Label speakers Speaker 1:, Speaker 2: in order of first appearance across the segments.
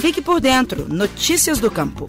Speaker 1: Fique por dentro. Notícias do Campo.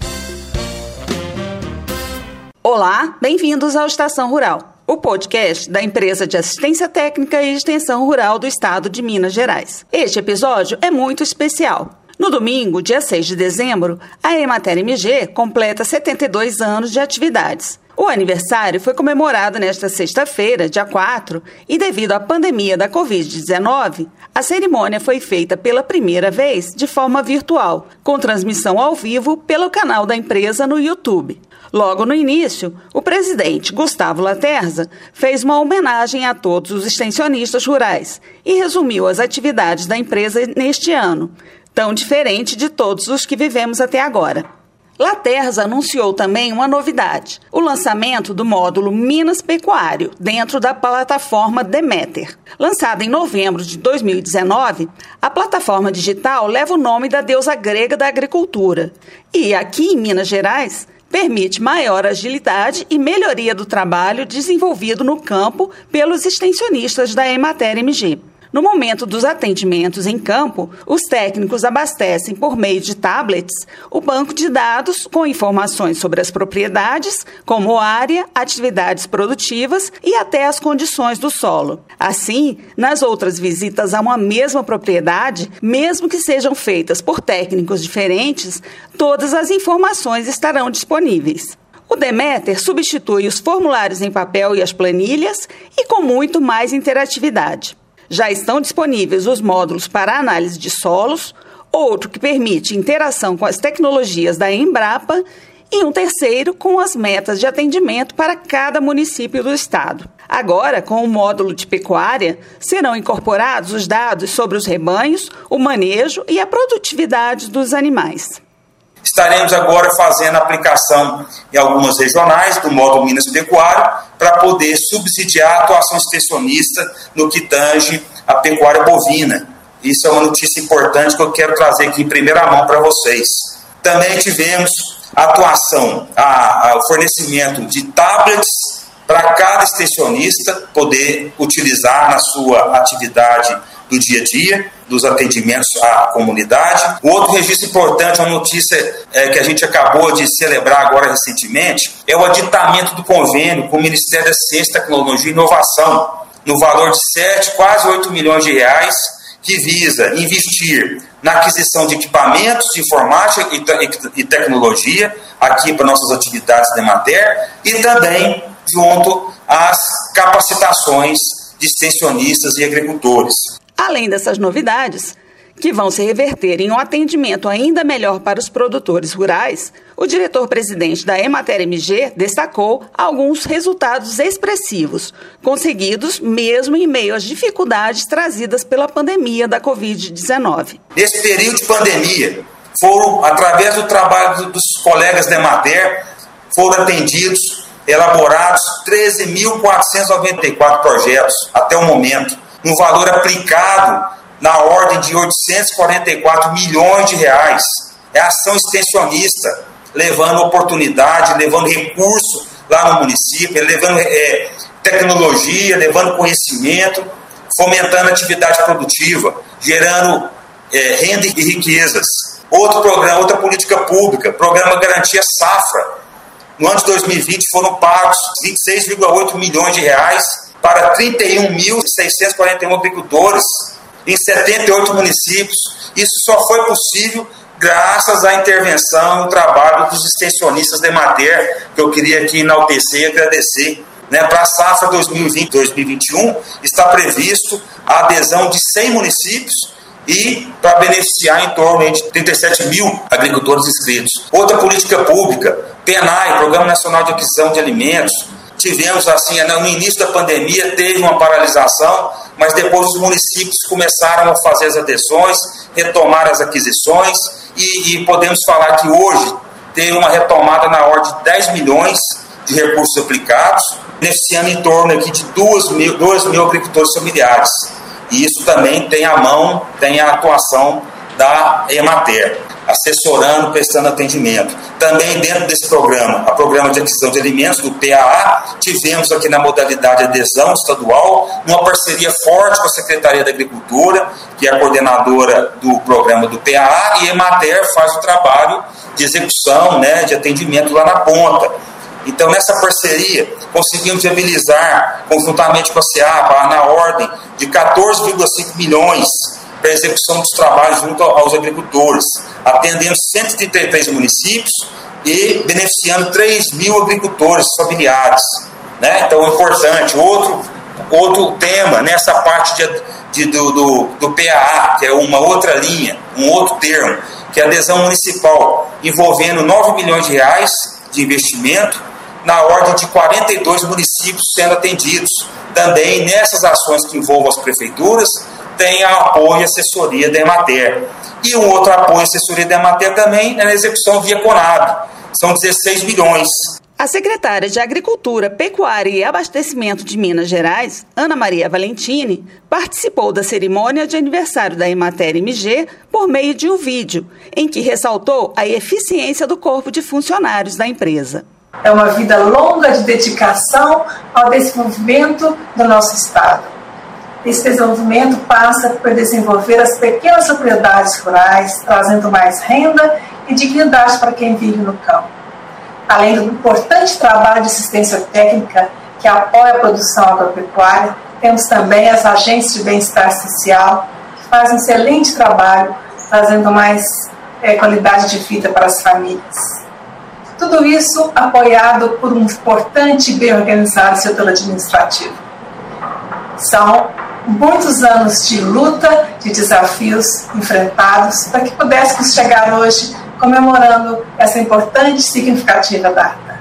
Speaker 2: Olá, bem-vindos ao Estação Rural, o podcast da empresa de assistência técnica e extensão rural do estado de Minas Gerais. Este episódio é muito especial. No domingo, dia 6 de dezembro, a Emater MG completa 72 anos de atividades. O aniversário foi comemorado nesta sexta-feira, dia 4, e devido à pandemia da Covid-19, a cerimônia foi feita pela primeira vez de forma virtual, com transmissão ao vivo pelo canal da empresa no YouTube. Logo no início, o presidente Gustavo Laterza fez uma homenagem a todos os extensionistas rurais e resumiu as atividades da empresa neste ano, tão diferente de todos os que vivemos até agora. Laterza anunciou também uma novidade: o lançamento do módulo Minas Pecuário dentro da plataforma Demeter. Lançada em novembro de 2019, a plataforma digital leva o nome da deusa grega da agricultura. E aqui em Minas Gerais, permite maior agilidade e melhoria do trabalho desenvolvido no campo pelos extensionistas da Emater MG. No momento dos atendimentos em campo, os técnicos abastecem por meio de tablets o banco de dados com informações sobre as propriedades, como área, atividades produtivas e até as condições do solo. Assim, nas outras visitas a uma mesma propriedade, mesmo que sejam feitas por técnicos diferentes, todas as informações estarão disponíveis. O Demeter substitui os formulários em papel e as planilhas e com muito mais interatividade. Já estão disponíveis os módulos para análise de solos, outro que permite interação com as tecnologias da Embrapa e um terceiro com as metas de atendimento para cada município do estado. Agora, com o módulo de pecuária, serão incorporados os dados sobre os rebanhos, o manejo e a produtividade dos animais.
Speaker 3: Estaremos agora fazendo aplicação em algumas regionais do módulo Minas Pecuário para poder subsidiar a atuação extensionista no que tange a pecuária bovina. Isso é uma notícia importante que eu quero trazer aqui em primeira mão para vocês. Também tivemos a atuação, o fornecimento de tablets para cada extensionista poder utilizar na sua atividade do dia a dia, dos atendimentos à comunidade. O outro registro importante, uma notícia é, que a gente acabou de celebrar agora recentemente, é o aditamento do convênio com o Ministério da Ciência, Tecnologia e Inovação, no valor de 7, quase 8 milhões de reais, que visa investir na aquisição de equipamentos de informática e, tecnologia aqui para nossas atividades de matéria e também junto às capacitações de extensionistas e agricultores.
Speaker 2: Além dessas novidades, que vão se reverter em um atendimento ainda melhor para os produtores rurais, o diretor-presidente da Emater MG destacou alguns resultados expressivos, conseguidos mesmo em meio às dificuldades trazidas pela pandemia da Covid-19.
Speaker 3: Nesse período de pandemia, foram, através do trabalho dos colegas da Emater, foram atendidos, elaborados 13.494 projetos até o momento no valor aplicado na ordem de 844 milhões de reais. É ação extensionista, levando oportunidade, levando recurso lá no município, levando é, tecnologia, levando conhecimento, fomentando atividade produtiva, gerando é, renda e riquezas. Outro programa, outra política pública, programa Garantia Safra. No ano de 2020 foram pagos 26,8 milhões de reais para 31.641 agricultores em 78 municípios. Isso só foi possível graças à intervenção e trabalho dos extensionistas de Mater, que eu queria aqui enaltecer e agradecer. Né, para a safra 2020-2021 está previsto a adesão de 100 municípios e para beneficiar em torno de 37 mil agricultores inscritos. Outra política pública, PENAI, Programa Nacional de Aquisição de Alimentos, tivemos assim, né, no início da pandemia teve uma paralisação, mas depois os municípios começaram a fazer as adesões, retomar as aquisições e, e podemos falar que hoje tem uma retomada na ordem de 10 milhões de recursos aplicados, beneficiando em torno aqui de 2 mil, 2 mil agricultores familiares. E isso também tem a mão, tem a atuação da Emater. Assessorando, prestando atendimento. Também dentro desse programa, a Programa de Aquisição de Alimentos, do PAA, tivemos aqui na modalidade adesão estadual, uma parceria forte com a Secretaria da Agricultura, que é a coordenadora do programa do PAA, e a Emater faz o trabalho de execução, né, de atendimento lá na ponta. Então, nessa parceria, conseguimos viabilizar, conjuntamente com a SEAPA, na ordem de 14,5 milhões para execução dos trabalhos junto aos agricultores, atendendo 133 municípios e beneficiando 3 mil agricultores familiares. Né? Então, é importante. Outro, outro tema nessa parte de, de, do, do, do PAA, que é uma outra linha, um outro termo, que é a adesão municipal, envolvendo 9 milhões de reais de investimento na ordem de 42 municípios sendo atendidos. Também nessas ações que envolvam as prefeituras, tem a apoio e assessoria da Emater. E um outro apoio e assessoria da Emater também é na execução via Conab. São 16 milhões.
Speaker 2: A secretária de Agricultura, Pecuária e Abastecimento de Minas Gerais, Ana Maria Valentini, participou da cerimônia de aniversário da Emater MG por meio de um vídeo, em que ressaltou a eficiência do corpo de funcionários da empresa.
Speaker 4: É uma vida longa de dedicação ao desenvolvimento do nosso Estado. Esse desenvolvimento passa por desenvolver as pequenas propriedades rurais, trazendo mais renda e dignidade para quem vive no campo. Além do importante trabalho de assistência técnica que apoia a produção agropecuária, temos também as agências de bem-estar social, que fazem um excelente trabalho, trazendo mais é, qualidade de vida para as famílias. Tudo isso apoiado por um importante e bem organizado setor administrativo. São muitos anos de luta, de desafios enfrentados para que pudéssemos chegar hoje comemorando essa importante e significativa data.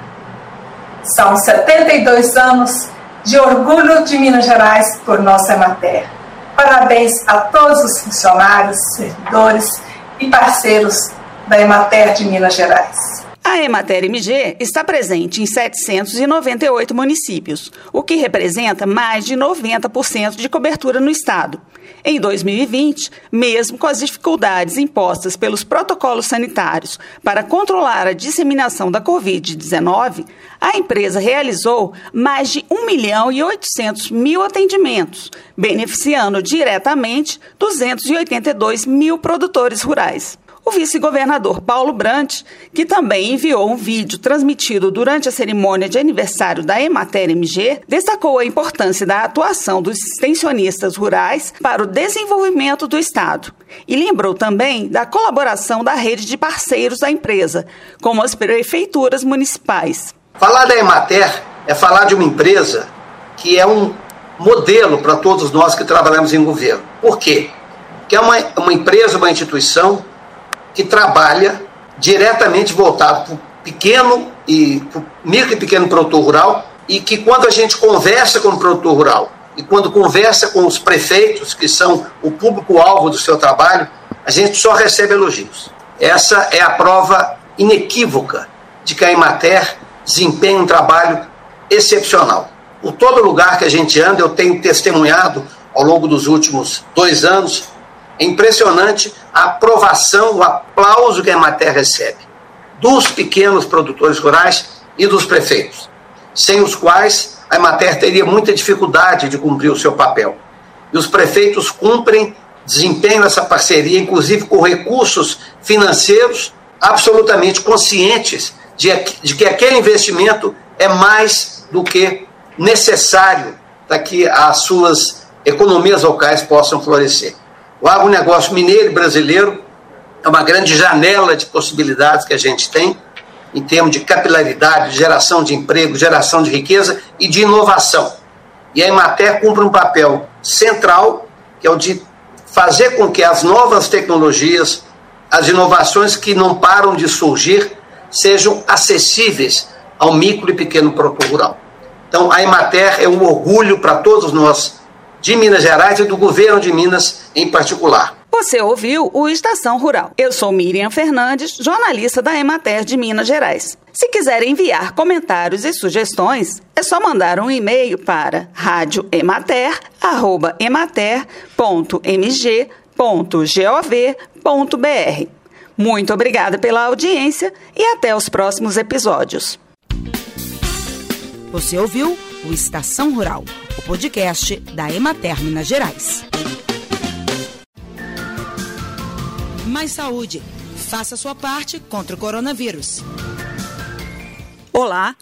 Speaker 4: São 72 anos de orgulho de Minas Gerais por nossa matéria. Parabéns a todos os funcionários, servidores e parceiros da Emater de Minas Gerais.
Speaker 2: A Emater MG está presente em 798 municípios, o que representa mais de 90% de cobertura no estado. Em 2020, mesmo com as dificuldades impostas pelos protocolos sanitários para controlar a disseminação da Covid-19, a empresa realizou mais de 1 milhão e 800 mil atendimentos, beneficiando diretamente 282 mil produtores rurais. O vice-governador Paulo Brant, que também enviou um vídeo transmitido durante a cerimônia de aniversário da Emater MG, destacou a importância da atuação dos extensionistas rurais para o desenvolvimento do Estado e lembrou também da colaboração da rede de parceiros da empresa, como as prefeituras municipais.
Speaker 5: Falar da Emater é falar de uma empresa que é um modelo para todos nós que trabalhamos em governo. Por quê? Que é uma, uma empresa, uma instituição que trabalha diretamente voltado para o pequeno e pro micro e pequeno produtor rural e que quando a gente conversa com o produtor rural e quando conversa com os prefeitos, que são o público-alvo do seu trabalho, a gente só recebe elogios. Essa é a prova inequívoca de que a Imater desempenha um trabalho excepcional. Por todo lugar que a gente anda, eu tenho testemunhado ao longo dos últimos dois anos é impressionante a aprovação, o aplauso que a Emater recebe dos pequenos produtores rurais e dos prefeitos, sem os quais a Emater teria muita dificuldade de cumprir o seu papel. E os prefeitos cumprem, desempenham essa parceria, inclusive com recursos financeiros absolutamente conscientes de, de que aquele investimento é mais do que necessário para que as suas economias locais possam florescer. O agronegócio mineiro e brasileiro é uma grande janela de possibilidades que a gente tem em termos de capilaridade, geração de emprego, geração de riqueza e de inovação. E a Emater cumpre um papel central, que é o de fazer com que as novas tecnologias, as inovações que não param de surgir, sejam acessíveis ao micro e pequeno produtor rural. Então, a Emater é um orgulho para todos nós de Minas Gerais e do governo de Minas em particular.
Speaker 2: Você ouviu o Estação Rural. Eu sou Miriam Fernandes, jornalista da Emater de Minas Gerais. Se quiser enviar comentários e sugestões, é só mandar um e-mail para radioemater@emater.mg.gov.br. Muito obrigada pela audiência e até os próximos episódios.
Speaker 1: Você ouviu o Estação Rural, o podcast da Emater Minas Gerais. Mais saúde. Faça sua parte contra o coronavírus.
Speaker 2: Olá,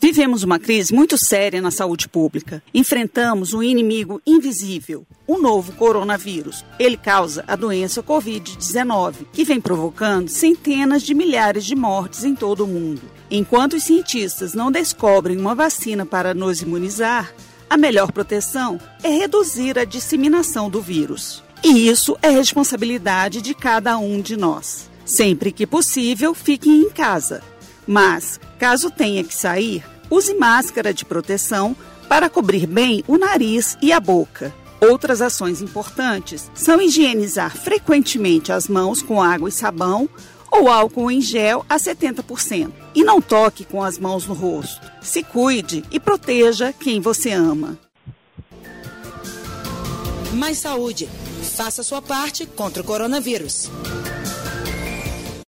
Speaker 2: Vivemos uma crise muito séria na saúde pública. Enfrentamos um inimigo invisível, o novo coronavírus. Ele causa a doença Covid-19, que vem provocando centenas de milhares de mortes em todo o mundo. Enquanto os cientistas não descobrem uma vacina para nos imunizar, a melhor proteção é reduzir a disseminação do vírus. E isso é responsabilidade de cada um de nós. Sempre que possível, fiquem em casa. Mas, caso tenha que sair, Use máscara de proteção para cobrir bem o nariz e a boca. Outras ações importantes são higienizar frequentemente as mãos com água e sabão ou álcool em gel a 70%. E não toque com as mãos no rosto. Se cuide e proteja quem você ama.
Speaker 1: Mais saúde. Faça sua parte contra o coronavírus.